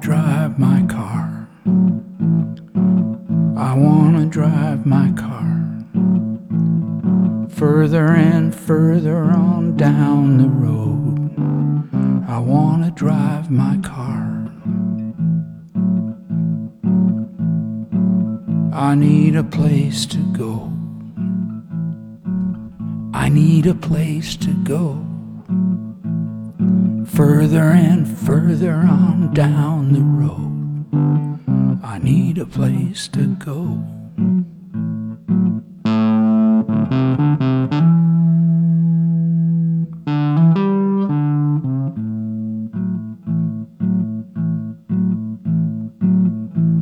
drive my car. I wanna drive my car. Further and further on down the road. I wanna drive my car. I need a place to go. I need a place to go. Further and further on down the road. I need a place to go.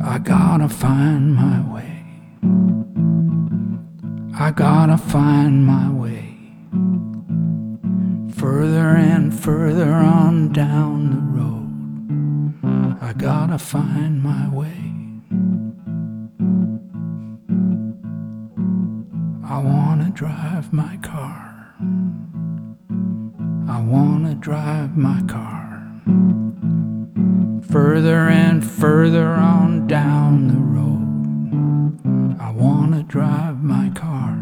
I gotta find my way. I gotta find my way. Further and further on down the road. I gotta find my way. I wanna drive my car. I wanna drive my car. Further and further on down the road. I wanna drive my car.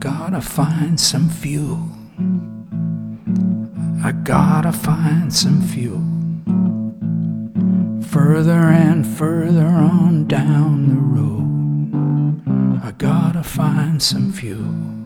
Gotta find some fuel. I gotta find some fuel. Further and further on down the road. I gotta find some fuel.